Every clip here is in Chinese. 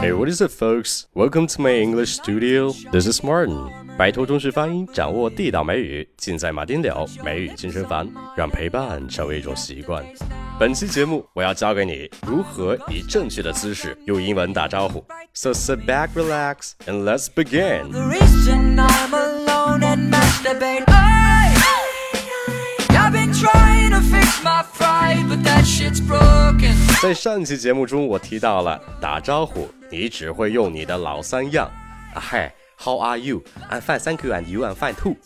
Hey, what is it, folks? Welcome to my English studio. This is Martin. 摆脱中式发音，掌握地道美语，尽在马丁柳美语健身房，让陪伴成为一种习惯。本期节目，我要教给你如何以正确的姿势用英文打招呼。So sit back, relax, and let's begin. The 在上期节目中，我提到了打招呼，你只会用你的老三样。啊嗨，How are you? I'm fine, thank you, and you? I'm fine too.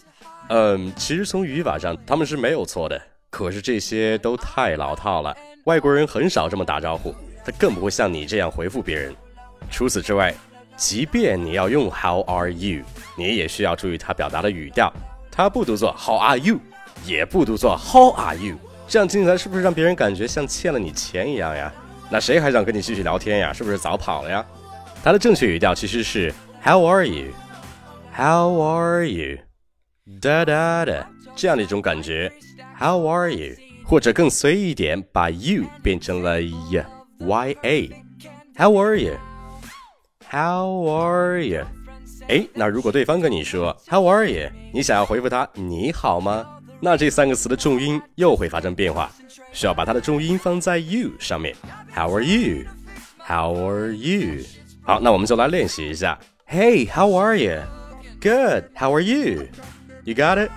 嗯，其实从语法上他们是没有错的，可是这些都太老套了，外国人很少这么打招呼，他更不会像你这样回复别人。除此之外，即便你要用 How are you，你也需要注意他表达的语调，他不读作 How are you，也不读作 How are you。这样听起来是不是让别人感觉像欠了你钱一样呀？那谁还想跟你继续聊天呀？是不是早跑了呀？它的正确语调其实是 How are you? How are you? 哒哒的这样的一种感觉。How are you? 或者更随意一点，把 you 变成了 y y a。How are you? How are you? 哎，那如果对方跟你说 How are you？你想要回复他你好吗？那这三个词的重音又会发生变化，需要把它的重音放在 you 上面。How are you? How are you? 好，那我们就来练习一下。Hey, how are you? Good. How are you? You got it?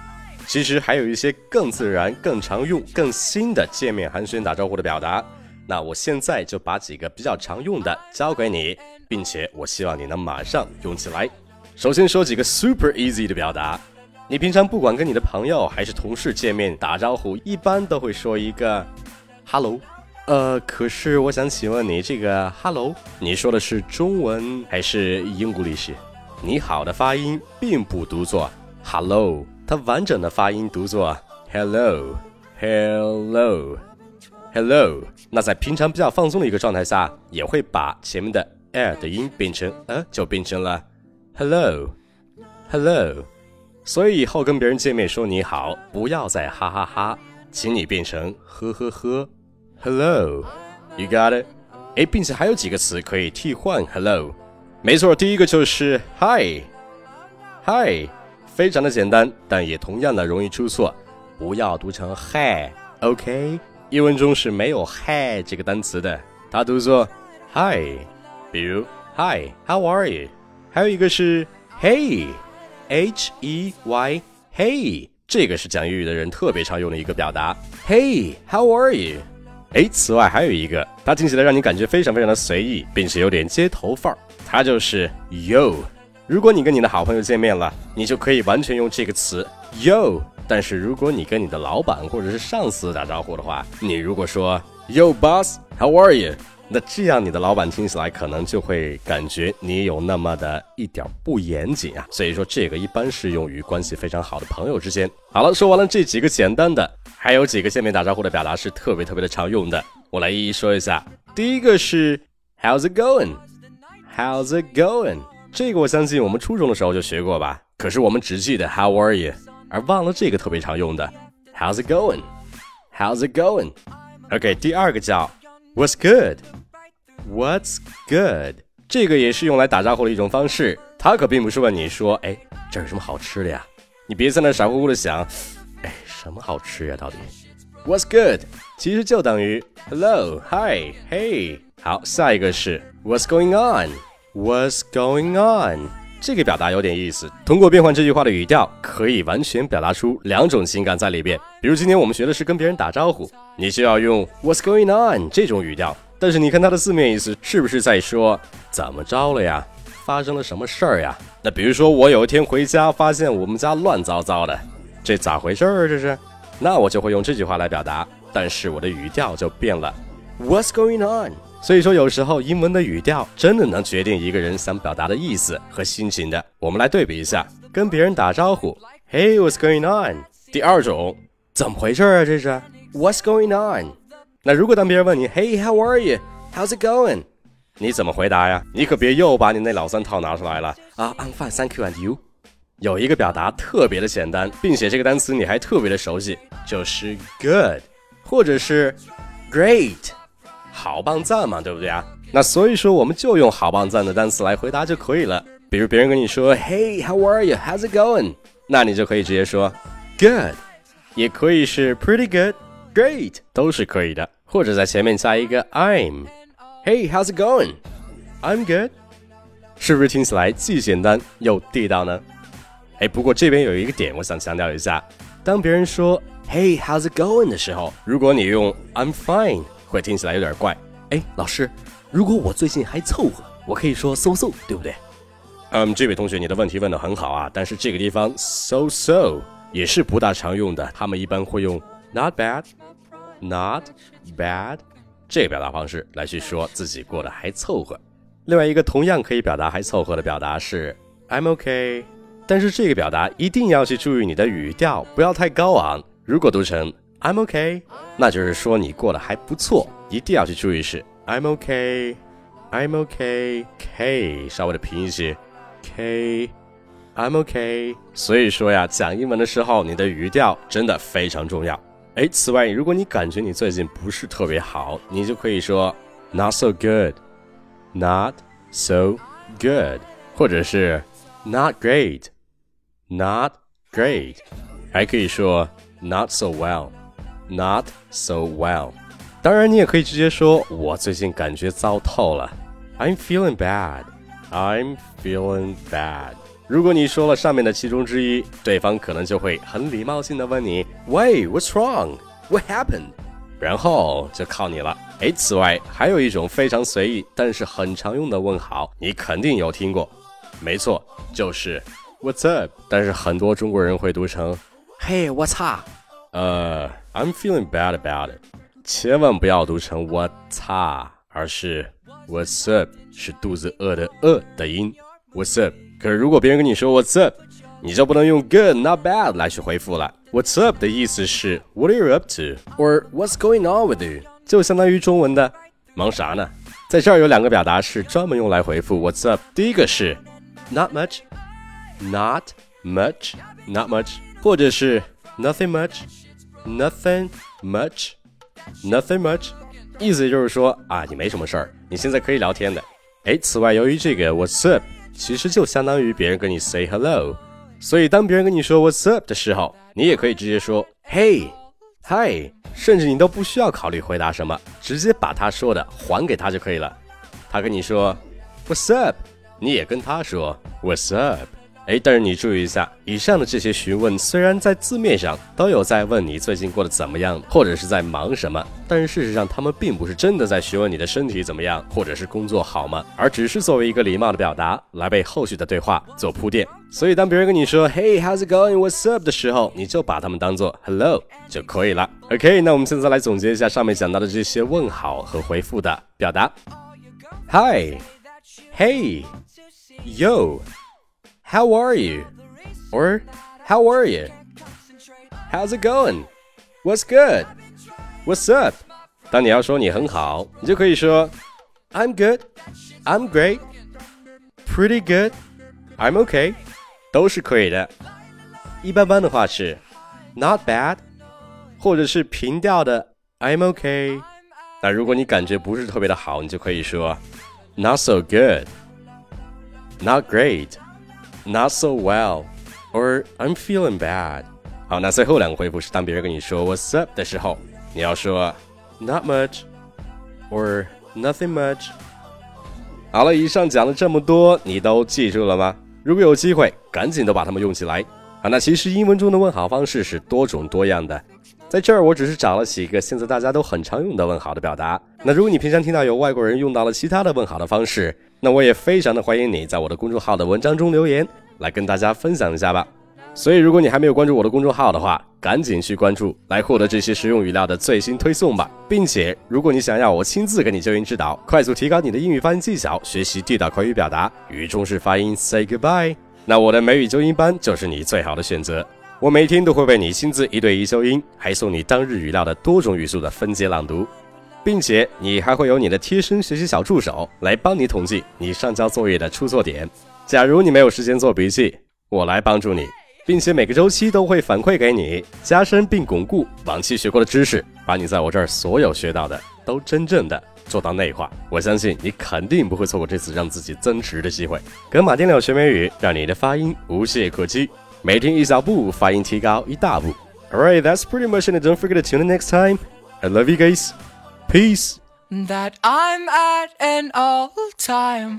其实还有一些更自然、更常用、更新的见面寒暄打招呼的表达。那我现在就把几个比较常用的教给你，并且我希望你能马上用起来。首先说几个 super easy 的表达。你平常不管跟你的朋友还是同事见面打招呼，一般都会说一个 “hello”。呃，可是我想请问你，这个 “hello” 你说的是中文还是英国历史？你好的发音并不读作 “hello”，它完整的发音读作 “hello”，“hello”，“hello”。那在平常比较放松的一个状态下，也会把前面的 “l” 的音变成呃，就变成了 “hello”，“hello”。所以以后跟别人见面说你好，不要再哈哈哈，请你变成呵呵呵，Hello，you got it？哎，并且还有几个词可以替换 Hello，没错，第一个就是 Hi，Hi，非常的简单，但也同样的容易出错，不要读成 Hi，OK？英文中是没有 Hi 这个单词的，它读作 Hi，比如 Hi，How are you？还有一个是 Hey。H E Y，Hey，这个是讲英语的人特别常用的一个表达。Hey，How are you？哎，此外还有一个，它听起来让你感觉非常非常的随意，并且有点街头范儿，它就是 Yo。如果你跟你的好朋友见面了，你就可以完全用这个词 Yo。但是如果你跟你的老板或者是上司打招呼的话，你如果说 Yo boss，How are you？那这样你的老板听起来可能就会感觉你有那么的一点不严谨啊，所以说这个一般适用于关系非常好的朋友之间。好了，说完了这几个简单的，还有几个见面打招呼的表达是特别特别的常用的，我来一一说一下。第一个是 How's it going？How's it going？这个我相信我们初中的时候就学过吧，可是我们只记得 How are you，而忘了这个特别常用的 How's it going？How's it going？OK，第二个叫 What's good？What's good？这个也是用来打招呼的一种方式。他可并不是问你说：“哎，这有什么好吃的呀？”你别在那傻乎乎的想：“哎，什么好吃呀？到底？”What's good？其实就等于 Hello，Hi，Hey。好，下一个是 What's going on？What's going on？这个表达有点意思。通过变换这句话的语调，可以完全表达出两种情感在里边。比如今天我们学的是跟别人打招呼，你就要用 What's going on 这种语调。但是你看它的字面意思是不是在说怎么着了呀？发生了什么事儿呀？那比如说我有一天回家发现我们家乱糟糟的，这咋回事儿？这是？那我就会用这句话来表达，但是我的语调就变了。What's going on？所以说有时候英文的语调真的能决定一个人想表达的意思和心情的。我们来对比一下，跟别人打招呼，Hey，What's going on？第二种，怎么回事儿啊？这是 What's going on？那如果当别人问你，Hey，How are you？How's it going？你怎么回答呀？你可别又把你那老三套拿出来了啊！I'm fine，thank you，and you？有一个表达特别的简单，并且这个单词你还特别的熟悉，就是 good，或者是 great。好棒赞嘛，对不对啊？那所以说我们就用好棒赞的单词来回答就可以了。比如别人跟你说 Hey, how are you? How's it going? 那你就可以直接说 Good，也可以是 Pretty good, Great，都是可以的。或者在前面加一个 I'm。Hey, how's it going? I'm good。是不是听起来既简单又地道呢？哎，不过这边有一个点，我想强调一下：当别人说 Hey, how's it going 的时候，如果你用 I'm fine，会听起来有点怪。哎，老师，如果我最近还凑合，我可以说 so so，对不对？嗯，这位同学，你的问题问得很好啊，但是这个地方 so so 也是不大常用的，他们一般会用 not bad Not bad 这个表达方式来去说自己过得还凑合。另外一个同样可以表达还凑合的表达是 I'm OK，但是这个表达一定要去注意你的语调，不要太高昂。如果读成 I'm OK，那就是说你过得还不错，一定要去注意是 I'm OK，I'm okay，K 稍微的平一些。，k，I'm okay。所以说呀，讲英文的时候，你的语调真的非常重要。哎，此外，如果你感觉你最近不是特别好，你就可以说 Not so good, not so good，或者是 Not great, not great，还可以说 Not so well, not so well。当然，你也可以直接说我最近感觉糟透了，I'm feeling bad。I'm feeling bad。 如果你说了上面的其中之一，对方可能就会很礼貌性的问你：“Wait, what's wrong? What happened？” 然后就靠你了。哎，此外还有一种非常随意但是很常用的问好，你肯定有听过。没错，就是 What's up？但是很多中国人会读成 Hey, what's up？呃，I'm feeling bad about it。千万不要读成 What's up，而是 What's up？是肚子饿的饿的音，What's up？可是如果别人跟你说 What's up，你就不能用 good not bad 来去回复了。What's up 的意思是 What are you up to？or What's going on with you？就相当于中文的忙啥呢？在这儿有两个表达是专门用来回复 What's up。第一个是 Not much，Not much，Not much，或者是 Nothing much，Nothing much，Nothing much，意思就是说啊，你没什么事儿，你现在可以聊天的。哎，此外，由于这个 What's up 其实就相当于别人跟你 say hello，所以当别人跟你说 What's up 的时候，你也可以直接说 Hey，Hi，甚至你都不需要考虑回答什么，直接把他说的还给他就可以了。他跟你说 What's up，你也跟他说 What's up。哎，但是你注意一下，以上的这些询问虽然在字面上都有在问你最近过得怎么样，或者是在忙什么，但是事实上他们并不是真的在询问你的身体怎么样，或者是工作好吗，而只是作为一个礼貌的表达来为后续的对话做铺垫。所以当别人跟你说 Hey how's it going What's up 的时候，你就把他们当做 Hello 就可以了。OK，那我们现在来总结一下上面讲到的这些问好和回复的表达：Hi，Hey，Yo。How are you? Or How are you? How's it going? What's good? What's up? 当你要说你很好，你就可以说 I'm good, I'm great, pretty good, I'm okay，都是可以的。一般般的话是 not bad，或者是平调的 I'm okay。那如果你感觉不是特别的好，你就可以说 not so good, not great。 Not so well, or I'm feeling bad。好，那最后两个回复是当别人跟你说 What's up 的时候，你要说 Not much, or nothing much。好了，以上讲了这么多，你都记住了吗？如果有机会，赶紧都把它们用起来。好，那其实英文中的问好方式是多种多样的，在这儿我只是找了几个现在大家都很常用的问好的表达。那如果你平常听到有外国人用到了其他的问好的方式，那我也非常的欢迎你在我的公众号的文章中留言，来跟大家分享一下吧。所以，如果你还没有关注我的公众号的话，赶紧去关注，来获得这些实用语料的最新推送吧。并且，如果你想要我亲自给你纠音指导，快速提高你的英语发音技巧，学习地道口语表达与中式发音，say goodbye，那我的美语纠音班就是你最好的选择。我每天都会为你亲自一对一纠音，还送你当日语料的多种语速的分解朗读。并且你还会有你的贴身学习小助手来帮你统计你上交作业的出错点。假如你没有时间做笔记，我来帮助你，并且每个周期都会反馈给你，加深并巩固往期学过的知识，把你在我这儿所有学到的都真正的做到内化。我相信你肯定不会错过这次让自己增值的机会。跟马丁柳学美语，让你的发音无懈可击。每天一小步，发音提高一大步。Alright, that's pretty much it. Don't forget to tune in next time. I love you guys. Peace. That I'm at an all time.